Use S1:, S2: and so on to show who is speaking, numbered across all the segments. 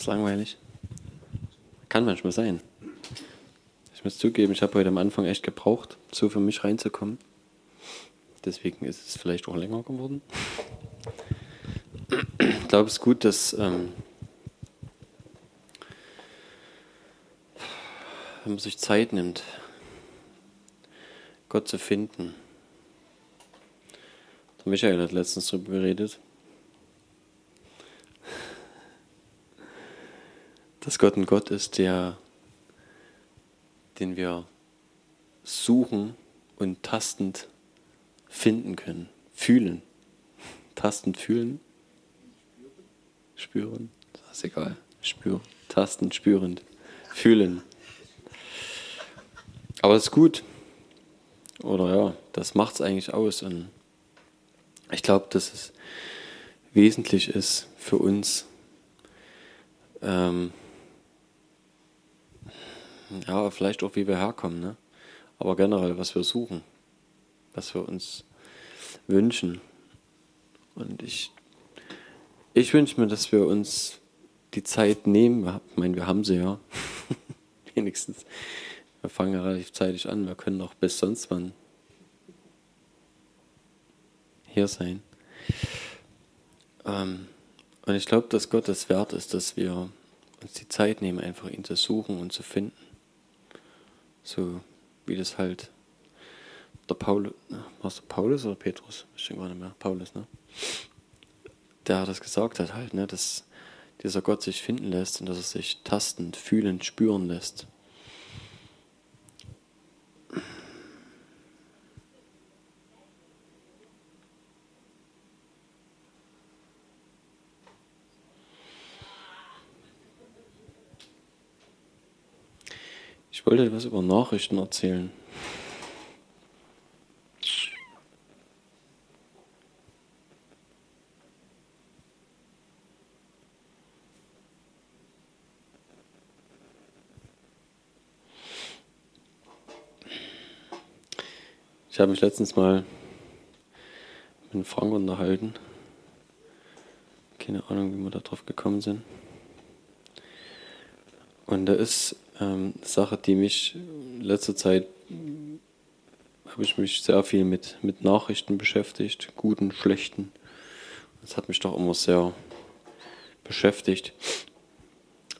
S1: Ist langweilig. Kann manchmal sein. Ich muss zugeben, ich habe heute am Anfang echt gebraucht, so für mich reinzukommen. Deswegen ist es vielleicht auch länger geworden. Ich glaube, es ist gut, dass ähm, wenn man sich Zeit nimmt, Gott zu finden. Der Michael hat letztens darüber geredet, dass Gott ein Gott ist, der, den wir suchen und tastend finden können, fühlen. Tastend fühlen, spüren, das ist egal, spüren, tastend, spürend, fühlen. Aber das ist gut. Oder ja, das macht es eigentlich aus. Und ich glaube, dass es wesentlich ist für uns, ähm, ja, vielleicht auch, wie wir herkommen, ne? aber generell, was wir suchen, was wir uns wünschen. Und ich, ich wünsche mir, dass wir uns die Zeit nehmen. Ich meine, wir haben sie ja. Wenigstens. Wir fangen ja relativ zeitig an. Wir können auch bis sonst wann hier sein. Ähm, und ich glaube, dass Gott es wert ist, dass wir uns die Zeit nehmen, einfach ihn zu suchen und zu finden. So wie das halt der Paulus, war es Paulus oder Petrus? Ich denke gar nicht mehr. Paulus, ne? Der das gesagt hat halt, ne? Dass dieser Gott sich finden lässt und dass er sich tastend, fühlend, spüren lässt. Ich wollte etwas über Nachrichten erzählen. Ich habe mich letztens mal mit Frank unterhalten. Keine Ahnung, wie wir da drauf gekommen sind. Und da ist ähm, Sache, die mich in letzter Zeit habe ich mich sehr viel mit, mit Nachrichten beschäftigt, guten, schlechten. Das hat mich doch immer sehr beschäftigt.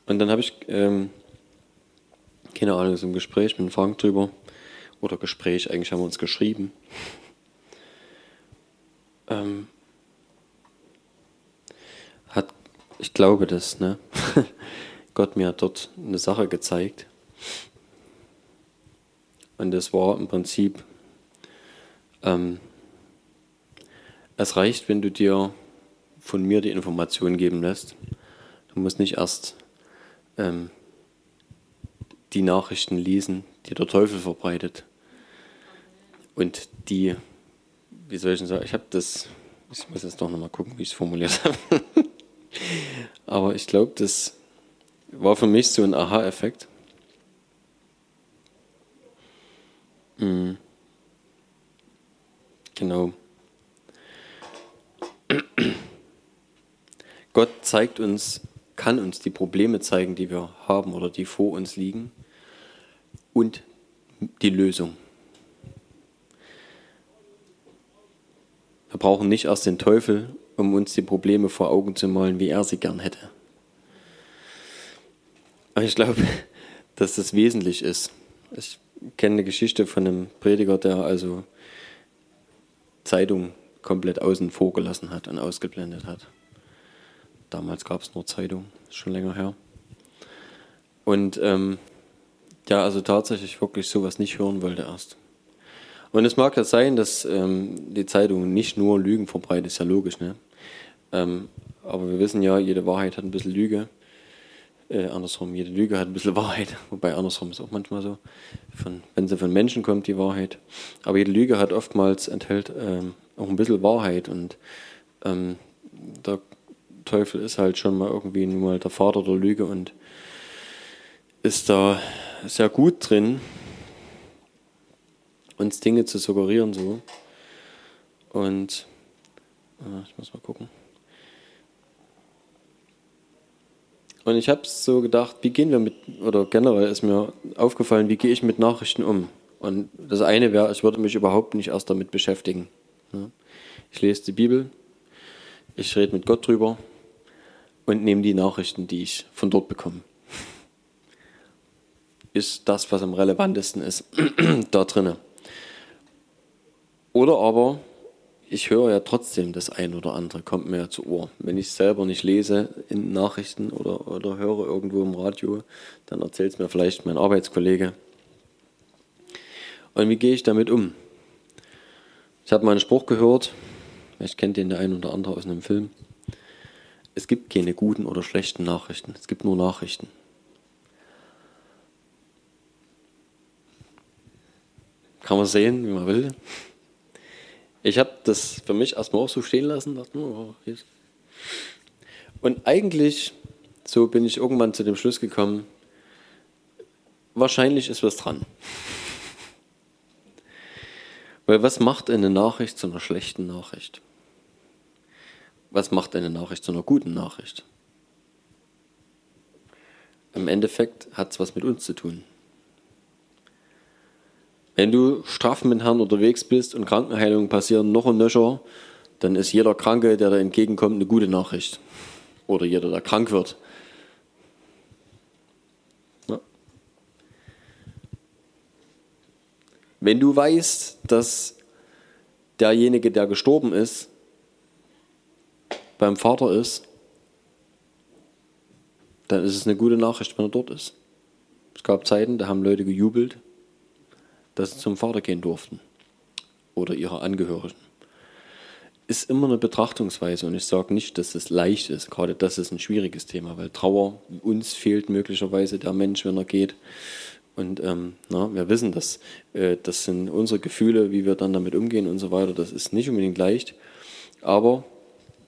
S1: Und dann habe ich, ähm, keine Ahnung, so ein Gespräch mit Frank drüber, oder Gespräch, eigentlich haben wir uns geschrieben. Ähm, hat, ich glaube das, ne? Gott mir hat dort eine Sache gezeigt. Und das war im Prinzip, ähm, es reicht, wenn du dir von mir die Information geben lässt. Du musst nicht erst ähm, die Nachrichten lesen, die der Teufel verbreitet. Und die, wie soll ich denn sagen, ich habe das, ich muss jetzt doch nochmal gucken, wie ich es formuliert habe. Aber ich glaube, das war für mich so ein Aha-Effekt. Mhm. Genau. Gott zeigt uns, kann uns die Probleme zeigen, die wir haben oder die vor uns liegen und die Lösung. Wir brauchen nicht erst den Teufel, um uns die Probleme vor Augen zu malen, wie er sie gern hätte. Ich glaube, dass das wesentlich ist. Ich kenne eine Geschichte von einem Prediger, der also Zeitung komplett außen vor gelassen hat und ausgeblendet hat. Damals gab es nur Zeitung, schon länger her. Und ähm, ja, also tatsächlich wirklich sowas nicht hören wollte erst. Und es mag ja sein, dass ähm, die Zeitung nicht nur Lügen verbreitet, ist ja logisch, ne? Ähm, aber wir wissen ja, jede Wahrheit hat ein bisschen Lüge. Äh, andersrum, jede Lüge hat ein bisschen Wahrheit, wobei andersrum ist auch manchmal so, von, wenn sie von Menschen kommt, die Wahrheit. Aber jede Lüge hat oftmals, enthält ähm, auch ein bisschen Wahrheit und ähm, der Teufel ist halt schon mal irgendwie nun mal der Vater der Lüge und ist da sehr gut drin, uns Dinge zu suggerieren so. Und äh, ich muss mal gucken. Und ich habe so gedacht, wie gehen wir mit, oder generell ist mir aufgefallen, wie gehe ich mit Nachrichten um? Und das eine wäre, ich würde mich überhaupt nicht erst damit beschäftigen. Ich lese die Bibel, ich rede mit Gott drüber und nehme die Nachrichten, die ich von dort bekomme. Ist das, was am relevantesten ist, da drinnen. Oder aber ich höre ja trotzdem das ein oder andere, kommt mir ja zu Ohr. Wenn ich es selber nicht lese in Nachrichten oder, oder höre irgendwo im Radio, dann erzählt es mir vielleicht mein Arbeitskollege. Und wie gehe ich damit um? Ich habe mal einen Spruch gehört, vielleicht kennt den der ein oder andere aus einem Film. Es gibt keine guten oder schlechten Nachrichten, es gibt nur Nachrichten. Kann man sehen, wie man will. Ich habe das für mich erstmal auch so stehen lassen. Dachte, oh, und eigentlich, so bin ich irgendwann zu dem Schluss gekommen, wahrscheinlich ist was dran. Weil was macht eine Nachricht zu einer schlechten Nachricht? Was macht eine Nachricht zu einer guten Nachricht? Im Endeffekt hat es was mit uns zu tun. Wenn du straff mit Herrn unterwegs bist und Krankenheilungen passieren noch und nöcher, dann ist jeder Kranke, der da entgegenkommt, eine gute Nachricht. Oder jeder, der krank wird. Ja. Wenn du weißt, dass derjenige, der gestorben ist, beim Vater ist, dann ist es eine gute Nachricht, wenn er dort ist. Es gab Zeiten, da haben Leute gejubelt, dass sie zum Vater gehen durften oder ihre Angehörigen. Ist immer eine Betrachtungsweise und ich sage nicht, dass es leicht ist. Gerade das ist ein schwieriges Thema, weil Trauer, uns fehlt möglicherweise der Mensch, wenn er geht. Und ähm, na, wir wissen, dass äh, das sind unsere Gefühle, wie wir dann damit umgehen und so weiter. Das ist nicht unbedingt leicht. Aber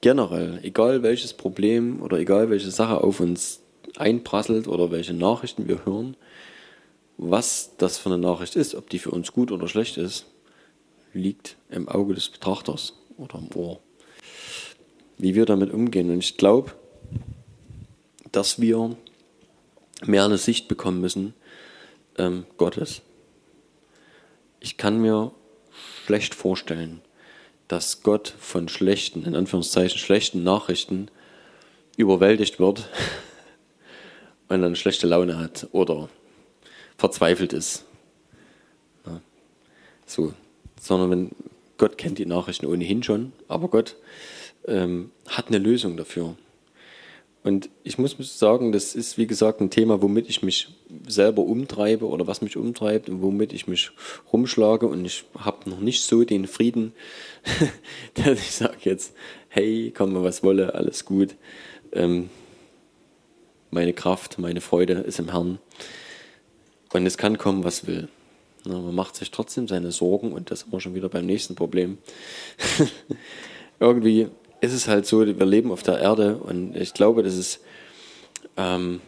S1: generell, egal welches Problem oder egal welche Sache auf uns einprasselt oder welche Nachrichten wir hören, was das für eine Nachricht ist, ob die für uns gut oder schlecht ist, liegt im Auge des Betrachters oder im Ohr. Wie wir damit umgehen. Und ich glaube, dass wir mehr eine Sicht bekommen müssen ähm, Gottes. Ich kann mir schlecht vorstellen, dass Gott von schlechten, in Anführungszeichen schlechten Nachrichten überwältigt wird und dann schlechte Laune hat oder verzweifelt ist. Ja, so. Sondern wenn Gott kennt die Nachrichten ohnehin schon, aber Gott ähm, hat eine Lösung dafür. Und ich muss sagen, das ist wie gesagt ein Thema, womit ich mich selber umtreibe oder was mich umtreibt und womit ich mich rumschlage. Und ich habe noch nicht so den Frieden, dass ich sage jetzt, hey, komme was wolle, alles gut. Ähm, meine Kraft, meine Freude ist im Herrn. Und es kann kommen, was will. Man macht sich trotzdem seine Sorgen und das sind wir schon wieder beim nächsten Problem. Irgendwie ist es halt so, wir leben auf der Erde und ich glaube, das ist, ähm,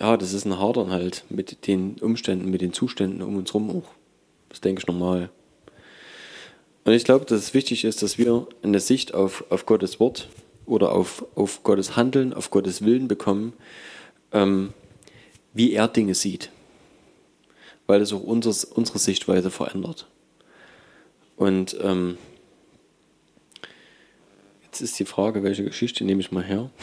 S1: ja, das ist ein Hadern halt mit den Umständen, mit den Zuständen um uns herum auch. Das denke ich normal. Und ich glaube, dass es wichtig ist, dass wir eine Sicht auf, auf Gottes Wort oder auf, auf Gottes Handeln, auf Gottes Willen bekommen, ähm, wie er Dinge sieht weil es auch unser, unsere Sichtweise verändert. Und ähm, jetzt ist die Frage, welche Geschichte nehme ich mal her?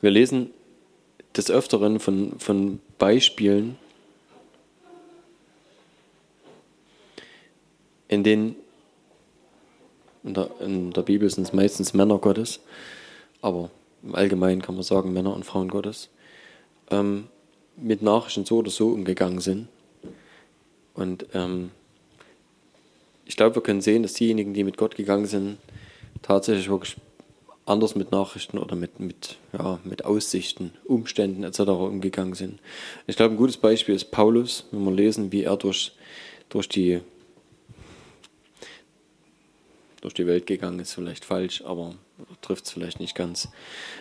S1: Wir lesen des Öfteren von, von Beispielen, in denen in der, in der Bibel sind es meistens Männer Gottes, aber im Allgemeinen kann man sagen, Männer und Frauen Gottes, ähm, mit Nachrichten so oder so umgegangen sind. Und ähm, ich glaube, wir können sehen, dass diejenigen, die mit Gott gegangen sind, tatsächlich wirklich anders mit Nachrichten oder mit, mit, ja, mit Aussichten, Umständen etc. umgegangen sind. Ich glaube, ein gutes Beispiel ist Paulus, wenn wir lesen, wie er durch, durch die durch die Welt gegangen ist, vielleicht falsch, aber trifft es vielleicht nicht ganz.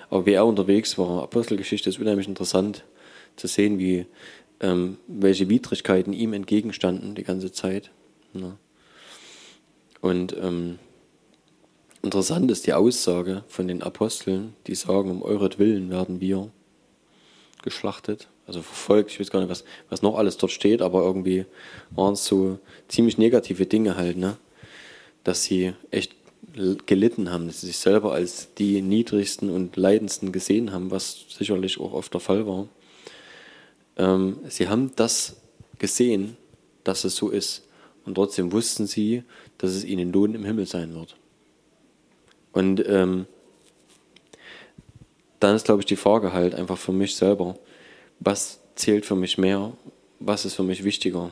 S1: Aber wie er unterwegs war, Apostelgeschichte ist unheimlich interessant zu sehen, wie ähm, welche Widrigkeiten ihm entgegenstanden die ganze Zeit. Ne? Und, ähm, interessant ist die Aussage von den Aposteln, die sagen, um euretwillen werden wir geschlachtet, also verfolgt. Ich weiß gar nicht, was, was noch alles dort steht, aber irgendwie waren es so ziemlich negative Dinge halt, ne? dass sie echt gelitten haben, dass sie sich selber als die niedrigsten und leidendsten gesehen haben, was sicherlich auch oft der Fall war. Ähm, sie haben das gesehen, dass es so ist. Und trotzdem wussten sie, dass es ihnen Lohn im Himmel sein wird. Und ähm, dann ist, glaube ich, die Frage halt einfach für mich selber, was zählt für mich mehr? Was ist für mich wichtiger?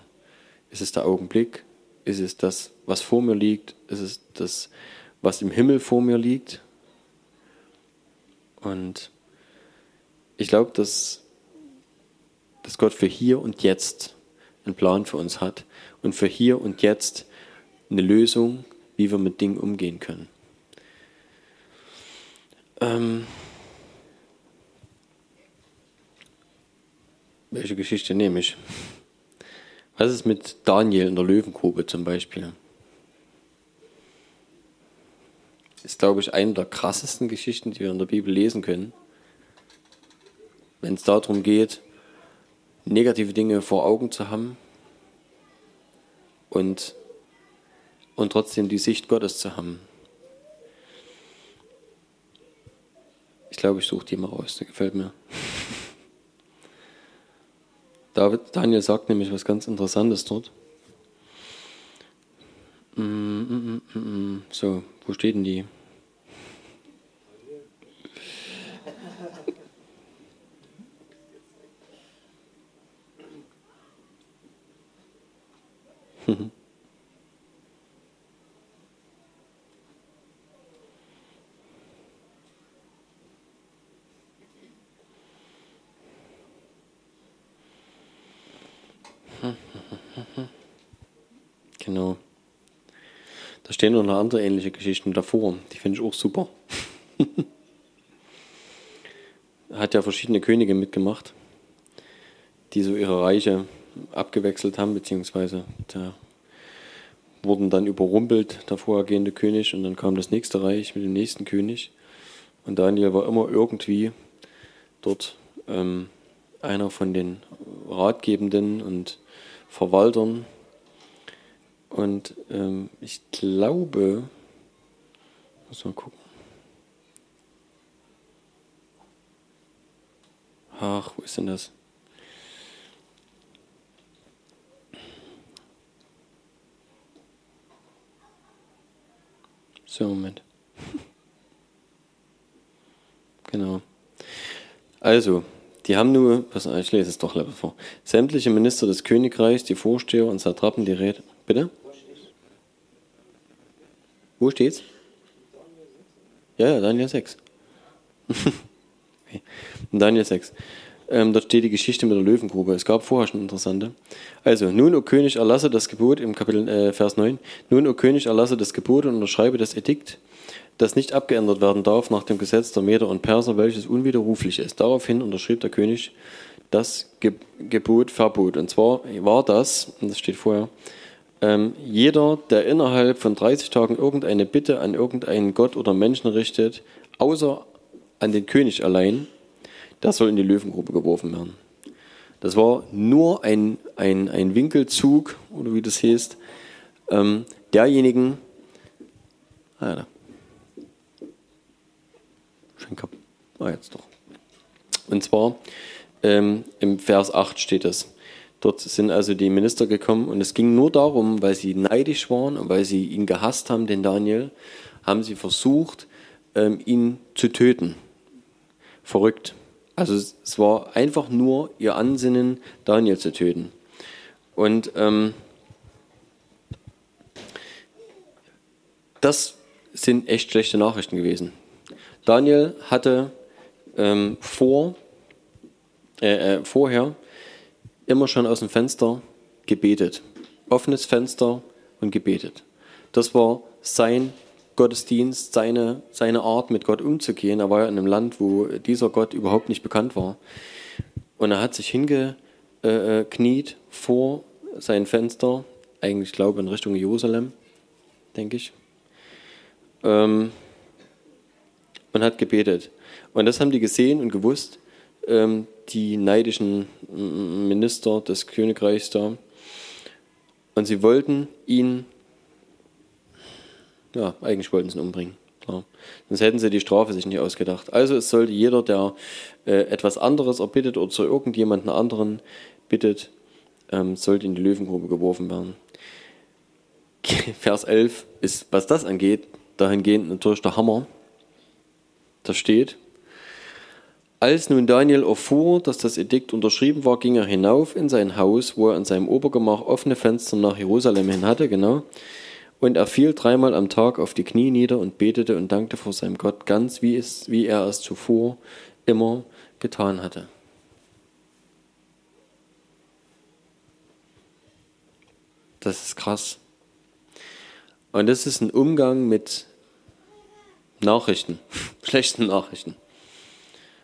S1: Ist es der Augenblick? Ist es das, was vor mir liegt? Ist es das, was im Himmel vor mir liegt? Und ich glaube, dass, dass Gott für hier und jetzt einen Plan für uns hat und für hier und jetzt eine Lösung, wie wir mit Dingen umgehen können. Ähm welche Geschichte nehme ich? Was ist mit Daniel in der Löwengrube zum Beispiel? Ist, glaube ich, eine der krassesten Geschichten, die wir in der Bibel lesen können. Wenn es darum geht, negative Dinge vor Augen zu haben und, und trotzdem die Sicht Gottes zu haben. Ich glaube, ich suche die mal raus, der gefällt mir. David, Daniel sagt nämlich was ganz Interessantes dort. Mm, mm, mm, so, wo steht denn die? Genau. Stehen noch andere ähnliche Geschichten davor. Die finde ich auch super. Hat ja verschiedene Könige mitgemacht, die so ihre Reiche abgewechselt haben, beziehungsweise da wurden dann überrumpelt, der vorhergehende König, und dann kam das nächste Reich mit dem nächsten König. Und Daniel war immer irgendwie dort ähm, einer von den Ratgebenden und Verwaltern und ähm, ich glaube, muss mal gucken. Ach, wo ist denn das? So, Moment. genau. Also, die haben nur, was, ich lese es doch lieber vor. Sämtliche Minister des Königreichs, die Vorsteher und Satrapen, die Räte. Bitte? Wo steht's? Ja, ja, Daniel 6. okay. Daniel 6. Ähm, dort steht die Geschichte mit der Löwengrube. Es gab vorher schon interessante. Also, nun, o König, erlasse das Gebot im Kapitel äh, Vers 9. Nun, o König, erlasse das Gebot und unterschreibe das Edikt, das nicht abgeändert werden darf nach dem Gesetz der Meder und Perser, welches unwiderruflich ist. Daraufhin unterschrieb der König das Ge Gebot, Verbot. Und zwar war das, und das steht vorher, ähm, jeder, der innerhalb von 30 Tagen irgendeine Bitte an irgendeinen Gott oder Menschen richtet, außer an den König allein, der soll in die Löwengrube geworfen werden. Das war nur ein, ein, ein Winkelzug, oder wie das heißt, ähm, derjenigen, ah, da. Ah, jetzt doch. Und zwar ähm, im Vers 8 steht es. Dort sind also die Minister gekommen und es ging nur darum, weil sie neidisch waren und weil sie ihn gehasst haben, den Daniel, haben sie versucht, ähm, ihn zu töten. Verrückt. Also es war einfach nur ihr Ansinnen, Daniel zu töten. Und ähm, das sind echt schlechte Nachrichten gewesen. Daniel hatte ähm, vor, äh, äh, vorher immer schon aus dem Fenster gebetet. Offenes Fenster und gebetet. Das war sein Gottesdienst, seine, seine Art, mit Gott umzugehen. Er war ja in einem Land, wo dieser Gott überhaupt nicht bekannt war. Und er hat sich hingekniet äh, vor sein Fenster, eigentlich glaube in Richtung Jerusalem, denke ich. Ähm, und hat gebetet. Und das haben die gesehen und gewusst, ähm, die neidischen Minister des Königreichs da. Und sie wollten ihn, ja, eigentlich wollten sie ihn umbringen. Klar. Sonst hätten sie die Strafe sich nicht ausgedacht. Also es sollte jeder, der äh, etwas anderes erbittet oder zu irgendjemandem anderen bittet, ähm, sollte in die Löwengrube geworfen werden. Vers 11 ist, was das angeht, dahingehend natürlich der Hammer. Da steht, als nun Daniel erfuhr, dass das Edikt unterschrieben war, ging er hinauf in sein Haus, wo er in seinem Obergemach offene Fenster nach Jerusalem hin hatte, genau. Und er fiel dreimal am Tag auf die Knie nieder und betete und dankte vor seinem Gott, ganz wie, es, wie er es zuvor immer getan hatte. Das ist krass. Und das ist ein Umgang mit Nachrichten, schlechten Nachrichten.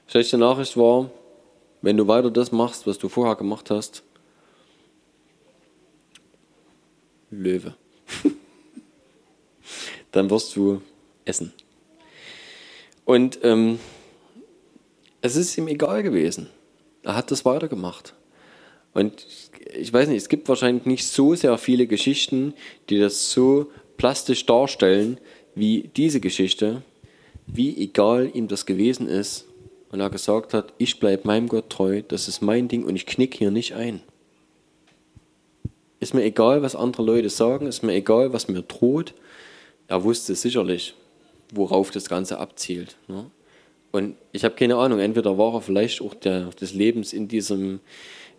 S1: Schlechte Nachricht war, wenn du weiter das machst, was du vorher gemacht hast, Löwe. Dann wirst du essen. Und ähm, es ist ihm egal gewesen. Er hat das weitergemacht. Und ich weiß nicht, es gibt wahrscheinlich nicht so sehr viele Geschichten, die das so plastisch darstellen wie diese Geschichte, wie egal ihm das gewesen ist und er gesagt hat, ich bleibe meinem Gott treu, das ist mein Ding und ich knick hier nicht ein. Ist mir egal, was andere Leute sagen, ist mir egal, was mir droht. Er wusste sicherlich, worauf das Ganze abzielt. Ne? Und ich habe keine Ahnung, entweder war er vielleicht auch der, des Lebens in diesem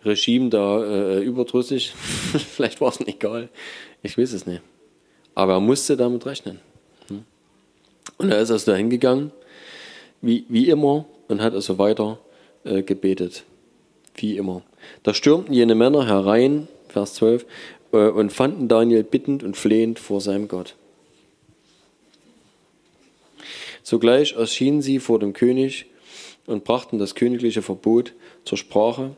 S1: Regime da äh, überdrüssig, vielleicht war es ihm egal, ich weiß es nicht. Aber er musste damit rechnen. Hm? Und er ist also dahin gegangen, wie, wie immer, und hat also weiter äh, gebetet. Wie immer. Da stürmten jene Männer herein, Vers 12, äh, und fanden Daniel bittend und flehend vor seinem Gott. Sogleich erschienen sie vor dem König und brachten das königliche Verbot zur Sprache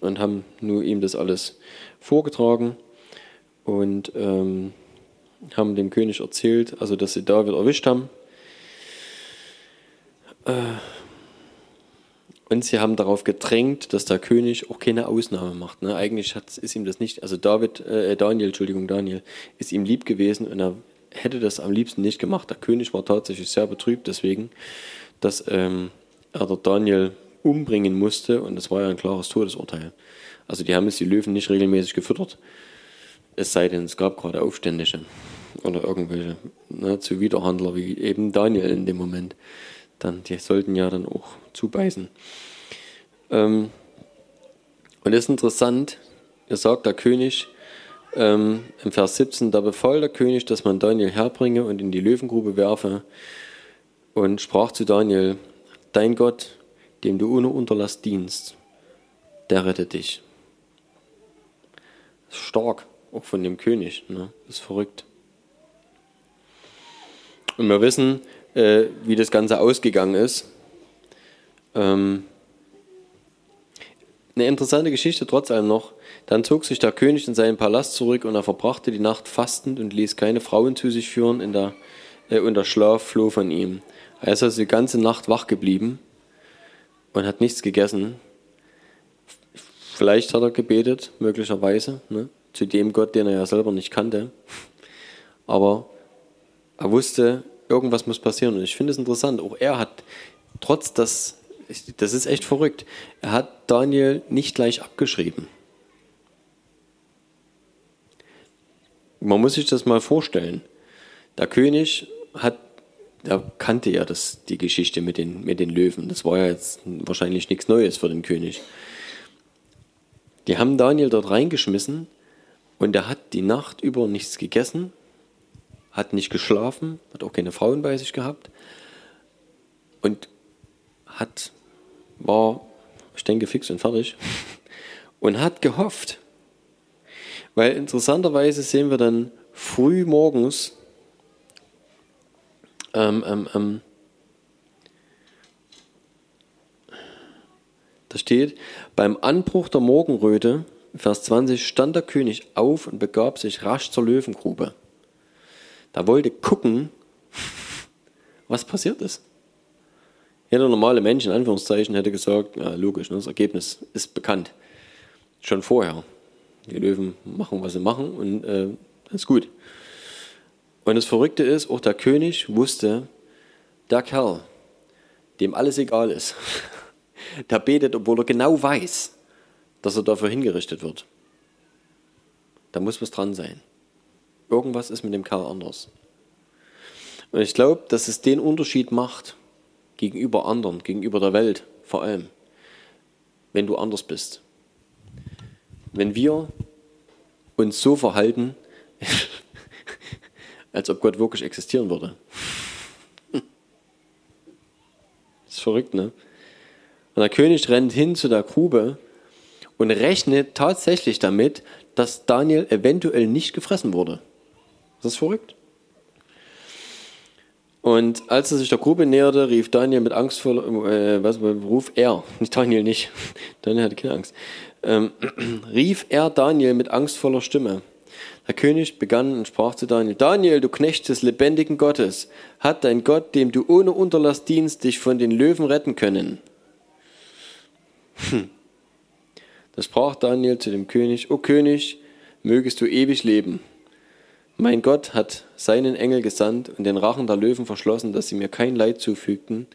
S1: und haben nur ihm das alles vorgetragen und ähm, haben dem König erzählt, also dass sie David erwischt haben und sie haben darauf gedrängt, dass der König auch keine Ausnahme macht. Ne? Eigentlich hat, ist ihm das nicht, also David, äh, Daniel, Entschuldigung, Daniel, ist ihm lieb gewesen und er hätte das am liebsten nicht gemacht. Der König war tatsächlich sehr betrübt deswegen, dass ähm, er der Daniel umbringen musste und das war ja ein klares Todesurteil. Also die haben jetzt die Löwen nicht regelmäßig gefüttert, es sei denn, es gab gerade Aufständische oder irgendwelche ne, Zuwiderhandler wie eben Daniel in dem Moment dann, die sollten ja dann auch zubeißen. Ähm, und das ist interessant, er sagt der König ähm, im Vers 17, da befahl der König, dass man Daniel herbringe und in die Löwengrube werfe und sprach zu Daniel, dein Gott, dem du ohne Unterlass dienst, der rettet dich. Stark, auch von dem König, ne? ist verrückt. Und wir wissen, äh, wie das Ganze ausgegangen ist. Ähm, eine interessante Geschichte trotz allem noch. Dann zog sich der König in seinen Palast zurück und er verbrachte die Nacht fastend und ließ keine Frauen zu sich führen in der, äh, und der Schlaf floh von ihm. Er ist also die ganze Nacht wach geblieben und hat nichts gegessen. Vielleicht hat er gebetet, möglicherweise, ne, zu dem Gott, den er ja selber nicht kannte. Aber er wusste, irgendwas muss passieren. Und ich finde es interessant, auch er hat, trotz das, das ist echt verrückt, er hat Daniel nicht gleich abgeschrieben. Man muss sich das mal vorstellen. Der König hat, der kannte ja das, die Geschichte mit den, mit den Löwen. Das war ja jetzt wahrscheinlich nichts Neues für den König. Die haben Daniel dort reingeschmissen und er hat die Nacht über nichts gegessen hat nicht geschlafen, hat auch keine Frauen bei sich gehabt und hat, war, ich denke, fix und fertig und hat gehofft. Weil interessanterweise sehen wir dann früh morgens, ähm, ähm, ähm, da steht, beim Anbruch der Morgenröte, Vers 20, stand der König auf und begab sich rasch zur Löwengrube. Da wollte gucken, was passiert ist. Jeder normale Mensch in Anführungszeichen hätte gesagt, ja, logisch, ne, das Ergebnis ist bekannt. Schon vorher. Die Löwen machen, was sie machen und äh, ist gut. Und das Verrückte ist, auch der König wusste, der Kerl, dem alles egal ist, der betet, obwohl er genau weiß, dass er dafür hingerichtet wird. Da muss was dran sein. Irgendwas ist mit dem Kerl anders. Und ich glaube, dass es den Unterschied macht gegenüber anderen, gegenüber der Welt vor allem, wenn du anders bist. Wenn wir uns so verhalten, als ob Gott wirklich existieren würde. Das ist verrückt, ne? Und der König rennt hin zu der Grube und rechnet tatsächlich damit, dass Daniel eventuell nicht gefressen wurde. Das ist verrückt. Und als er sich der Grube näherte, rief Daniel mit angstvoller, äh, was ruf er, nicht Daniel nicht, Daniel hatte keine Angst, ähm, rief er Daniel mit angstvoller Stimme. Der König begann und sprach zu Daniel, Daniel, du Knecht des lebendigen Gottes, hat dein Gott, dem du ohne Unterlass dienst, dich von den Löwen retten können? Hm. Da sprach Daniel zu dem König, O König, mögest du ewig leben. Mein Gott hat seinen Engel gesandt und den Rachen der Löwen verschlossen, dass sie mir kein Leid zufügten,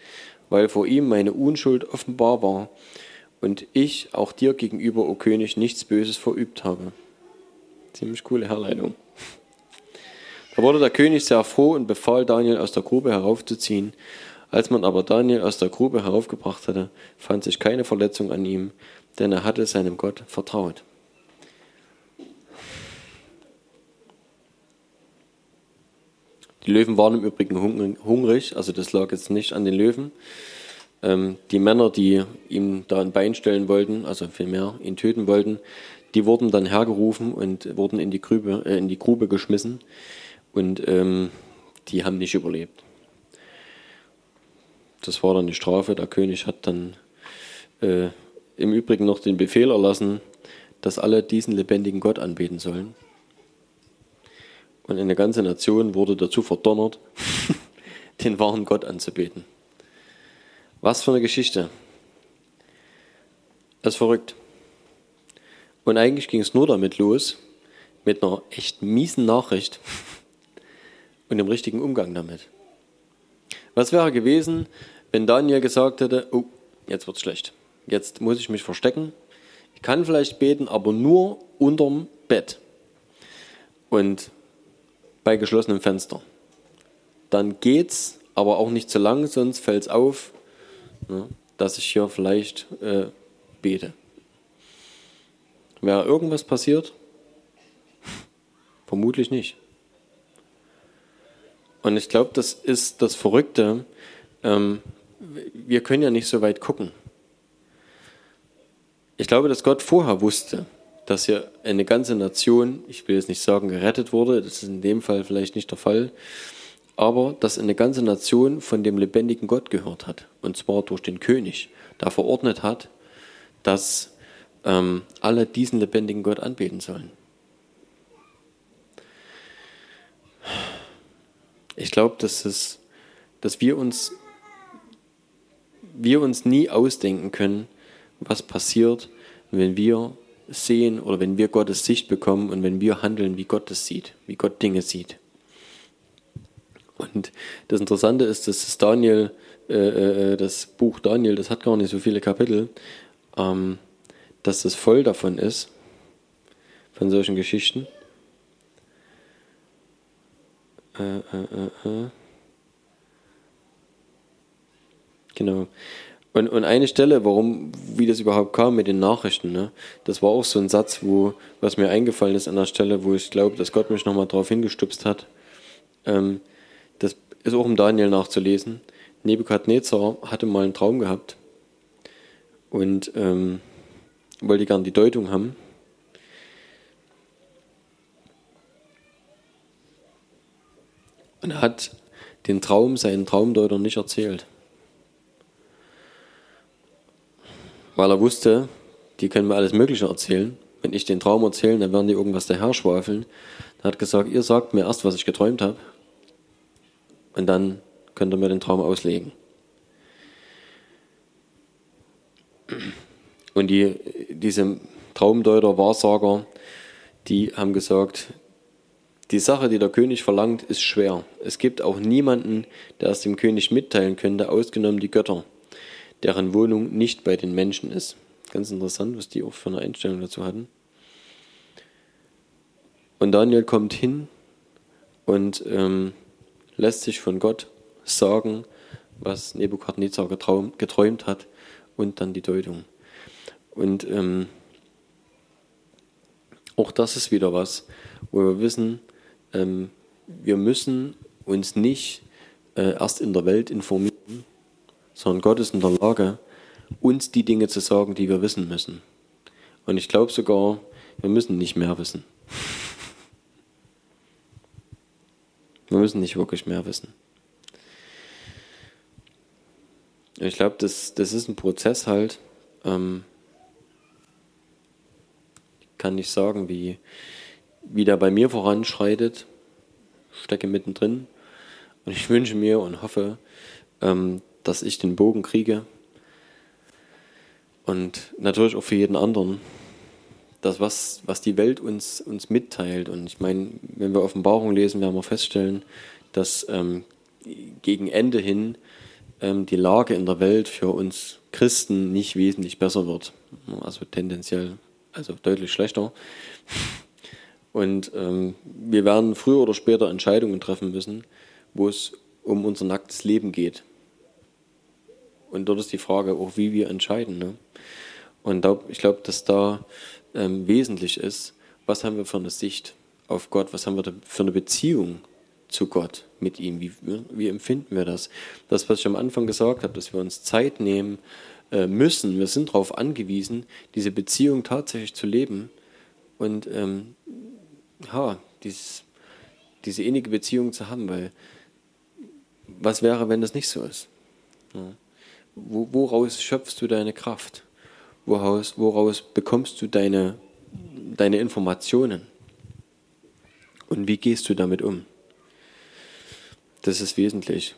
S1: weil vor ihm meine Unschuld offenbar war und ich auch dir gegenüber, o König, nichts Böses verübt habe. Ziemlich coole Herleitung. Da wurde der König sehr froh und befahl Daniel aus der Grube heraufzuziehen. Als man aber Daniel aus der Grube heraufgebracht hatte, fand sich keine Verletzung an ihm, denn er hatte seinem Gott vertraut. Die Löwen waren im Übrigen hungrig, also das lag jetzt nicht an den Löwen. Ähm, die Männer, die ihm da ein Bein stellen wollten, also vielmehr ihn töten wollten, die wurden dann hergerufen und wurden in die Grube, äh, in die Grube geschmissen und ähm, die haben nicht überlebt. Das war dann die Strafe. Der König hat dann äh, im Übrigen noch den Befehl erlassen, dass alle diesen lebendigen Gott anbeten sollen. Und eine ganze Nation wurde dazu verdonnert, den wahren Gott anzubeten. Was für eine Geschichte. Das ist verrückt. Und eigentlich ging es nur damit los, mit einer echt miesen Nachricht und dem richtigen Umgang damit. Was wäre gewesen, wenn Daniel gesagt hätte, oh, jetzt wird's schlecht. Jetzt muss ich mich verstecken. Ich kann vielleicht beten, aber nur unterm Bett und bei geschlossenem Fenster. Dann geht's, aber auch nicht zu lang, sonst fällt es auf, ne, dass ich hier vielleicht äh, bete. Wäre irgendwas passiert? Vermutlich nicht. Und ich glaube, das ist das Verrückte. Ähm, wir können ja nicht so weit gucken. Ich glaube, dass Gott vorher wusste, dass hier eine ganze Nation, ich will jetzt nicht sagen gerettet wurde, das ist in dem Fall vielleicht nicht der Fall, aber dass eine ganze Nation von dem lebendigen Gott gehört hat. Und zwar durch den König, der verordnet hat, dass ähm, alle diesen lebendigen Gott anbeten sollen. Ich glaube, dass, dass wir, uns, wir uns nie ausdenken können, was passiert, wenn wir sehen oder wenn wir Gottes Sicht bekommen und wenn wir handeln, wie Gott es sieht, wie Gott Dinge sieht. Und das Interessante ist, dass das Daniel, äh, äh das Buch Daniel, das hat gar nicht so viele Kapitel. Ähm, dass es voll davon ist, von solchen Geschichten. Äh, äh, äh, äh. genau. Und, und eine Stelle, warum, wie das überhaupt kam mit den Nachrichten, ne, das war auch so ein Satz, wo, was mir eingefallen ist an der Stelle, wo ich glaube, dass Gott mich nochmal drauf hingestupst hat. Ähm, das ist auch im Daniel nachzulesen. Nebukadnezar hatte mal einen Traum gehabt. Und ähm, wollte gern die Deutung haben. Und hat den Traum seinen Traumdeuter nicht erzählt. Weil er wusste, die können mir alles Mögliche erzählen. Wenn ich den Traum erzähle, dann werden die irgendwas daher schwafeln. Er hat gesagt, ihr sagt mir erst, was ich geträumt habe. Und dann könnt ihr mir den Traum auslegen. Und die, diese Traumdeuter, Wahrsager, die haben gesagt, die Sache, die der König verlangt, ist schwer. Es gibt auch niemanden, der es dem König mitteilen könnte, ausgenommen die Götter, deren Wohnung nicht bei den Menschen ist. Ganz interessant, was die auch für eine Einstellung dazu hatten. Und Daniel kommt hin und ähm, lässt sich von Gott sagen, was Nebukadnezar geträumt, geträumt hat und dann die Deutung. Und ähm, auch das ist wieder was, wo wir wissen, ähm, wir müssen uns nicht äh, erst in der Welt informieren, sondern Gott ist in der Lage, uns die Dinge zu sagen, die wir wissen müssen. Und ich glaube sogar, wir müssen nicht mehr wissen. Wir müssen nicht wirklich mehr wissen. Ich glaube, das, das ist ein Prozess halt. Ähm, kann nicht sagen, wie, wie der bei mir voranschreitet. Stecke mittendrin. Und ich wünsche mir und hoffe, ähm, dass ich den Bogen kriege. Und natürlich auch für jeden anderen. Das, was, was die Welt uns, uns mitteilt. Und ich meine, wenn wir Offenbarung lesen, werden wir feststellen, dass ähm, gegen Ende hin ähm, die Lage in der Welt für uns Christen nicht wesentlich besser wird. Also tendenziell also deutlich schlechter. Und ähm, wir werden früher oder später Entscheidungen treffen müssen, wo es um unser nacktes Leben geht. Und dort ist die Frage auch, wie wir entscheiden. Ne? Und da, ich glaube, dass da ähm, wesentlich ist, was haben wir für eine Sicht auf Gott, was haben wir für eine Beziehung zu Gott mit ihm, wie, wie empfinden wir das? Das, was ich am Anfang gesagt habe, dass wir uns Zeit nehmen, äh, müssen, wir sind darauf angewiesen, diese Beziehung tatsächlich zu leben und ähm, ja, dieses, diese innige Beziehung zu haben, weil was wäre, wenn das nicht so ist? Ja. Woraus schöpfst du deine Kraft? Woraus, woraus bekommst du deine, deine Informationen? Und wie gehst du damit um? Das ist wesentlich.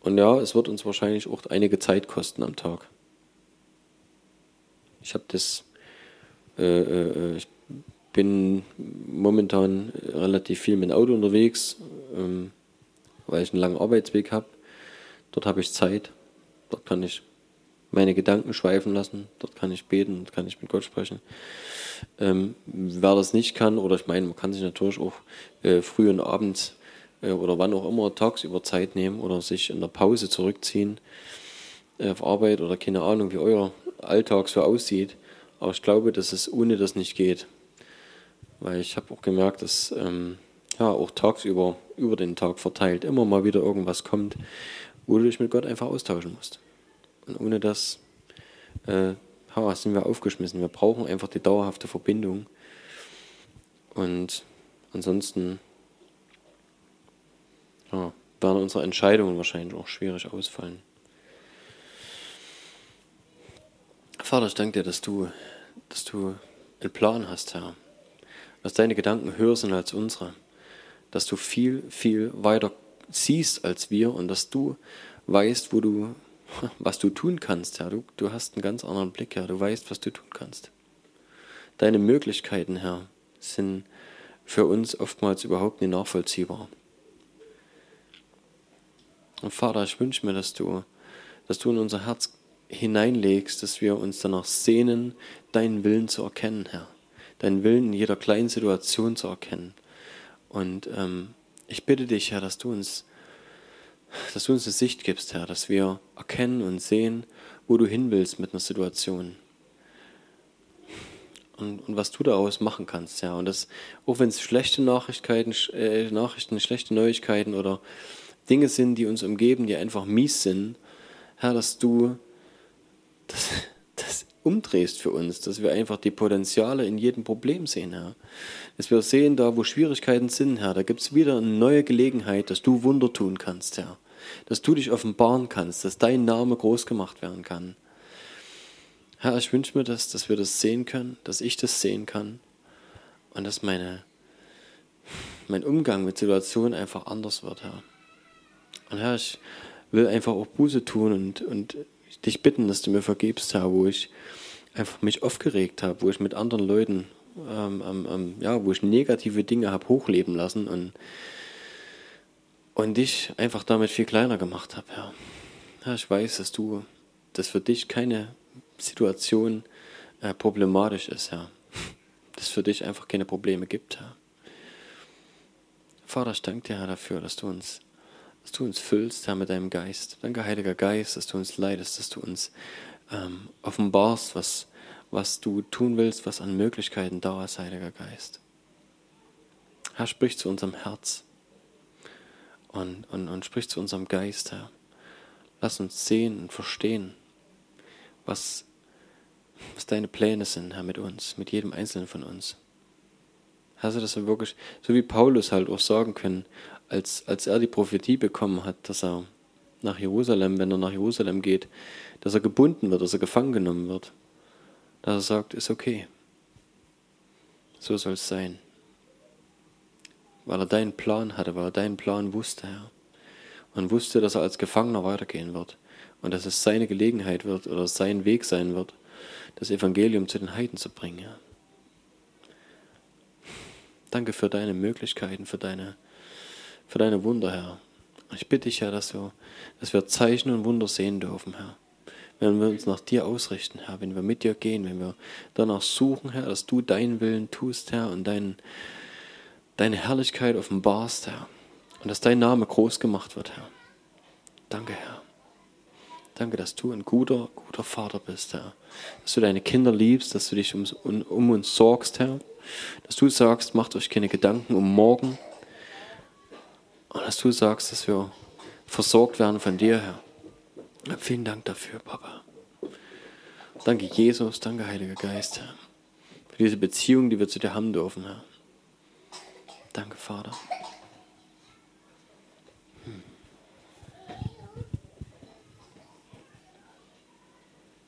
S1: Und ja, es wird uns wahrscheinlich auch einige Zeit kosten am Tag. Ich habe das, äh, äh, ich bin momentan relativ viel mit dem Auto unterwegs, ähm, weil ich einen langen Arbeitsweg habe. Dort habe ich Zeit, dort kann ich meine Gedanken schweifen lassen, dort kann ich beten, dort kann ich mit Gott sprechen. Ähm, wer das nicht kann, oder ich meine, man kann sich natürlich auch äh, früh und abends äh, oder wann auch immer tagsüber Zeit nehmen oder sich in der Pause zurückziehen äh, auf Arbeit oder keine Ahnung, wie euer Alltag so aussieht. Aber ich glaube, dass es ohne das nicht geht. Weil ich habe auch gemerkt, dass ähm, ja auch tagsüber, über den Tag verteilt, immer mal wieder irgendwas kommt, wo du dich mit Gott einfach austauschen musst. Und ohne das äh, sind wir aufgeschmissen. Wir brauchen einfach die dauerhafte Verbindung. Und ansonsten ja, werden unsere Entscheidungen wahrscheinlich auch schwierig ausfallen. Vater, ich danke dir, dass du, dass du einen Plan hast, Herr. Dass deine Gedanken höher sind als unsere. Dass du viel, viel weiter siehst als wir und dass du weißt, wo du, was du tun kannst, Herr. Du, du hast einen ganz anderen Blick, Herr. Du weißt, was du tun kannst. Deine Möglichkeiten, Herr, sind für uns oftmals überhaupt nicht nachvollziehbar. Und Vater, ich wünsche mir, dass du, dass du in unser Herz hineinlegst, dass wir uns danach sehnen, deinen Willen zu erkennen, Herr. Deinen Willen in jeder kleinen Situation zu erkennen. Und ähm, ich bitte dich, Herr, dass du uns, dass du uns eine Sicht gibst, Herr, dass wir erkennen und sehen, wo du hin willst mit einer Situation. Und, und was du daraus machen kannst, ja. Und das, auch wenn es schlechte Nachrichten, äh, Nachrichten, schlechte Neuigkeiten oder Dinge sind, die uns umgeben, die einfach mies sind, Herr, dass du das, das umdrehst für uns, dass wir einfach die Potenziale in jedem Problem sehen, Herr. Dass wir sehen, da wo Schwierigkeiten sind, Herr, da gibt es wieder eine neue Gelegenheit, dass du Wunder tun kannst, Herr. Dass du dich offenbaren kannst, dass dein Name groß gemacht werden kann. Herr, ich wünsche mir das, dass wir das sehen können, dass ich das sehen kann und dass meine, mein Umgang mit Situationen einfach anders wird, Herr. Und Herr, ich will einfach auch Buße tun und, und dich bitten, dass du mir vergibst, Herr, wo ich einfach mich aufgeregt habe, wo ich mit anderen Leuten, ähm, ähm, ähm, ja, wo ich negative Dinge habe hochleben lassen und, und dich einfach damit viel kleiner gemacht habe, Herr. Ja, ich weiß, dass du, dass für dich keine Situation äh, problematisch ist, Herr. Dass für dich einfach keine Probleme gibt, Herr. Vater, ich danke dir, Herr, dafür, dass du uns dass du uns füllst, Herr, mit deinem Geist. Danke, Heiliger Geist, dass du uns leidest, dass du uns ähm, offenbarst, was, was du tun willst, was an Möglichkeiten da ist, Heiliger Geist. Herr, sprich zu unserem Herz und, und, und sprich zu unserem Geist, Herr. Lass uns sehen und verstehen, was, was deine Pläne sind, Herr, mit uns, mit jedem Einzelnen von uns. Herr, so dass wir wirklich, so wie Paulus halt auch sagen können, als, als er die Prophetie bekommen hat, dass er nach Jerusalem, wenn er nach Jerusalem geht, dass er gebunden wird, dass er gefangen genommen wird, dass er sagt, ist okay. So soll es sein. Weil er deinen Plan hatte, weil er deinen Plan wusste, Herr. Und wusste, dass er als Gefangener weitergehen wird. Und dass es seine Gelegenheit wird oder sein Weg sein wird, das Evangelium zu den Heiden zu bringen, Herr. Danke für deine Möglichkeiten, für deine für deine Wunder, Herr. Ich bitte dich, Herr, dass, du, dass wir Zeichen und Wunder sehen dürfen, Herr. Wenn wir uns nach dir ausrichten, Herr, wenn wir mit dir gehen, wenn wir danach suchen, Herr, dass du deinen Willen tust, Herr, und dein, deine Herrlichkeit offenbarst, Herr. Und dass dein Name groß gemacht wird, Herr. Danke, Herr. Danke, dass du ein guter, guter Vater bist, Herr. Dass du deine Kinder liebst, dass du dich um, um, um uns sorgst, Herr. Dass du sagst, macht euch keine Gedanken um morgen, und dass du sagst, dass wir versorgt werden von dir, Herr. Vielen Dank dafür, Papa. Danke, Jesus, danke, Heiliger Geist, Herr. Für diese Beziehung, die wir zu dir haben dürfen, Herr. Danke, Vater.